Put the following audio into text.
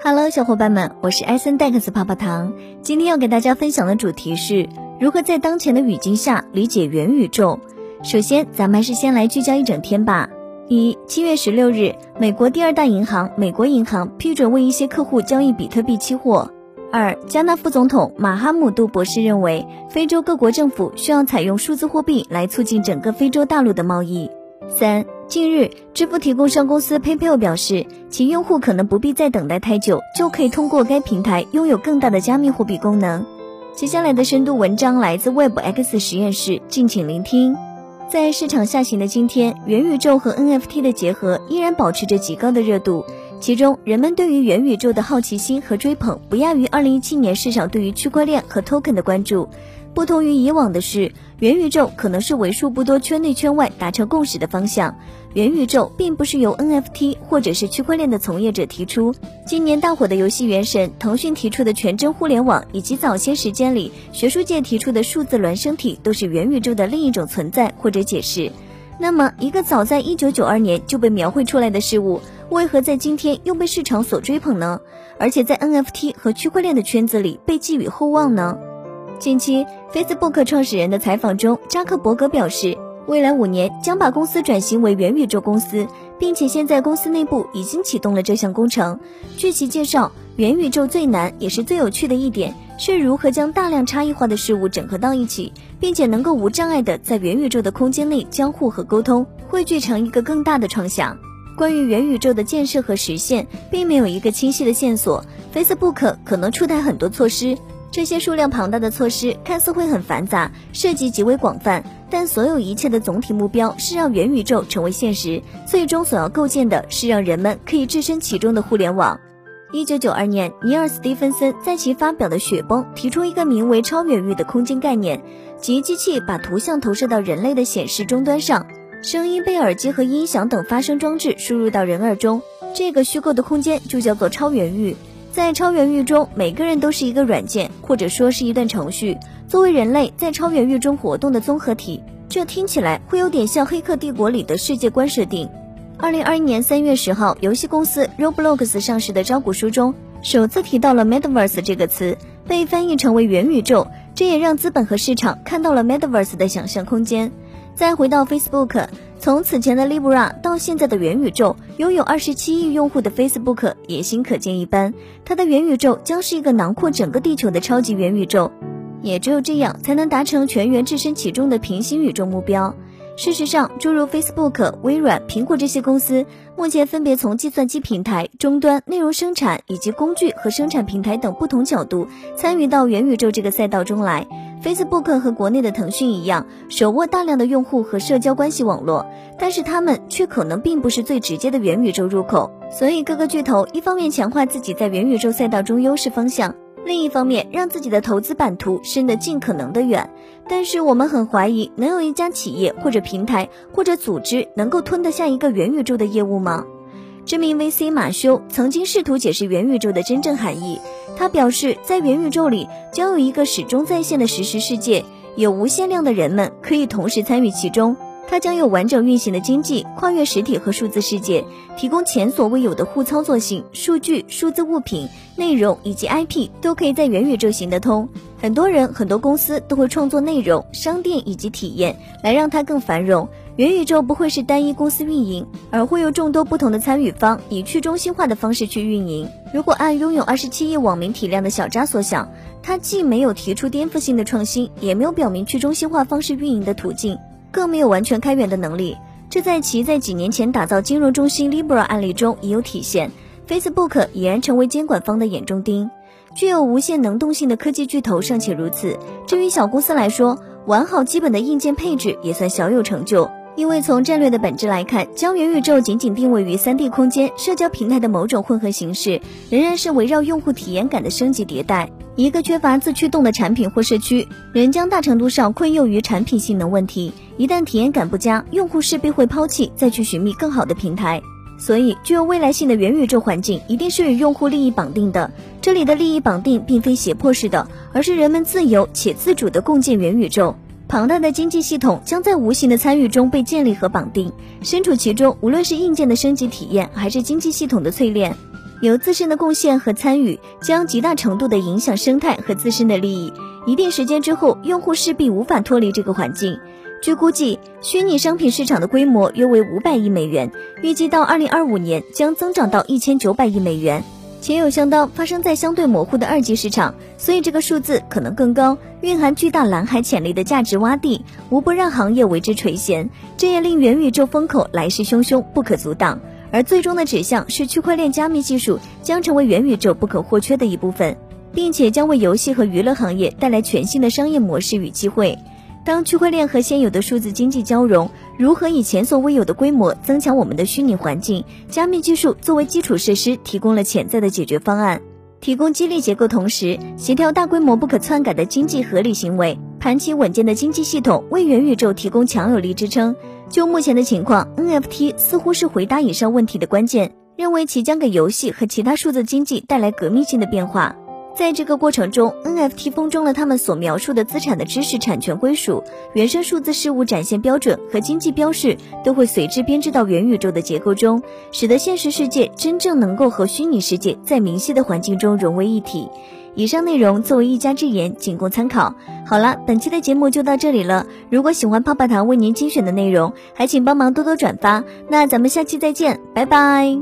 Hello，小伙伴们，我是艾森戴克斯泡泡糖。今天要给大家分享的主题是如何在当前的语境下理解元宇宙。首先，咱们还是先来聚焦一整天吧。一七月十六日，美国第二大银行美国银行批准为一些客户交易比特币期货。二，加纳副总统马哈姆杜博士认为，非洲各国政府需要采用数字货币来促进整个非洲大陆的贸易。三。近日，支付提供商公司 PayPal 表示，其用户可能不必再等待太久，就可以通过该平台拥有更大的加密货币功能。接下来的深度文章来自 WebX 实验室，敬请聆听。在市场下行的今天，元宇宙和 NFT 的结合依然保持着极高的热度，其中人们对于元宇宙的好奇心和追捧不亚于2017年市场对于区块链和 Token 的关注。不同于以往的是，元宇宙可能是为数不多圈内圈外达成共识的方向。元宇宙并不是由 NFT 或者是区块链的从业者提出。今年大火的游戏《原神》，腾讯提出的全真互联网，以及早些时间里学术界提出的数字孪生体，都是元宇宙的另一种存在或者解释。那么，一个早在1992年就被描绘出来的事物，为何在今天又被市场所追捧呢？而且在 NFT 和区块链的圈子里被寄予厚望呢？近期，Facebook 创始人的采访中，扎克伯格表示，未来五年将把公司转型为元宇宙公司，并且现在公司内部已经启动了这项工程。据其介绍，元宇宙最难也是最有趣的一点，是如何将大量差异化的事物整合到一起，并且能够无障碍的在元宇宙的空间内交互和沟通，汇聚成一个更大的创想。关于元宇宙的建设和实现，并没有一个清晰的线索。Facebook 可能出台很多措施。这些数量庞大的措施看似会很繁杂，涉及极为广泛，但所有一切的总体目标是让元宇宙成为现实。最终所要构建的是让人们可以置身其中的互联网。一九九二年，尼尔·斯蒂芬森在其发表的《雪崩》提出一个名为超远域的空间概念，即机器把图像投射到人类的显示终端上，声音被耳机和音响等发声装置输入到人耳中，这个虚构的空间就叫做超远域。在超元域中，每个人都是一个软件，或者说是一段程序，作为人类在超元域中活动的综合体。这听起来会有点像《黑客帝国》里的世界观设定。二零二一年三月十号，游戏公司 Roblox 上市的招股书中首次提到了 Metaverse 这个词，被翻译成为元宇宙，这也让资本和市场看到了 Metaverse 的想象空间。再回到 Facebook。从此前的 Libra 到现在的元宇宙，拥有二十七亿用户的 Facebook 野心可见一斑。它的元宇宙将是一个囊括整个地球的超级元宇宙，也只有这样才能达成全员置身其中的平行宇宙目标。事实上，诸如 Facebook、微软、苹果这些公司，目前分别从计算机平台、终端、内容生产以及工具和生产平台等不同角度参与到元宇宙这个赛道中来。Facebook 和国内的腾讯一样，手握大量的用户和社交关系网络，但是他们却可能并不是最直接的元宇宙入口。所以，各个巨头一方面强化自己在元宇宙赛道中优势方向。另一方面，让自己的投资版图伸得尽可能的远，但是我们很怀疑，能有一家企业或者平台或者组织能够吞得下一个元宇宙的业务吗？知名 VC 马修曾经试图解释元宇宙的真正含义，他表示，在元宇宙里将有一个始终在线的实时世界，有无限量的人们可以同时参与其中。它将有完整运行的经济，跨越实体和数字世界，提供前所未有的互操作性。数据、数字物品、内容以及 IP 都可以在元宇宙行得通。很多人、很多公司都会创作内容、商店以及体验，来让它更繁荣。元宇宙不会是单一公司运营，而会有众多不同的参与方以去中心化的方式去运营。如果按拥有二十七亿网民体量的小扎所想，他既没有提出颠覆性的创新，也没有表明去中心化方式运营的途径。更没有完全开源的能力，这在其在几年前打造金融中心 Libra 案例中已有体现。Facebook 已然成为监管方的眼中钉。具有无限能动性的科技巨头尚且如此，至于小公司来说，完好基本的硬件配置也算小有成就。因为从战略的本质来看，将元宇宙仅仅定位于 3D 空间、社交平台的某种混合形式，仍然是围绕用户体验感的升级迭代。一个缺乏自驱动的产品或社区，仍将大程度上困囿于产品性能问题。一旦体验感不佳，用户势必会抛弃，再去寻觅更好的平台。所以，具有未来性的元宇宙环境一定是与用户利益绑定的。这里的利益绑定并非胁迫式的，而是人们自由且自主的共建元宇宙。庞大的经济系统将在无形的参与中被建立和绑定，身处其中，无论是硬件的升级体验，还是经济系统的淬炼，有自身的贡献和参与，将极大程度的影响生态和自身的利益。一定时间之后，用户势必无法脱离这个环境。据估计，虚拟商品市场的规模约为五百亿美元，预计到二零二五年将增长到一千九百亿美元，且有相当发生在相对模糊的二级市场，所以这个数字可能更高，蕴含巨大蓝海潜力的价值洼地，无不让行业为之垂涎。这也令元宇宙风口来势汹汹，不可阻挡。而最终的指向是，区块链加密技术将成为元宇宙不可或缺的一部分，并且将为游戏和娱乐行业带来全新的商业模式与机会。当区块链和现有的数字经济交融，如何以前所未有的规模增强我们的虚拟环境？加密技术作为基础设施，提供了潜在的解决方案，提供激励结构，同时协调大规模不可篡改的经济合理行为，盘起稳健的经济系统，为元宇宙提供强有力支撑。就目前的情况，NFT 似乎是回答以上问题的关键，认为其将给游戏和其他数字经济带来革命性的变化。在这个过程中，NFT 封装了他们所描述的资产的知识产权归属，原生数字事物展现标准和经济标识都会随之编织到元宇宙的结构中，使得现实世界真正能够和虚拟世界在明晰的环境中融为一体。以上内容作为一家之言，仅供参考。好了，本期的节目就到这里了。如果喜欢泡泡糖为您精选的内容，还请帮忙多多转发。那咱们下期再见，拜拜。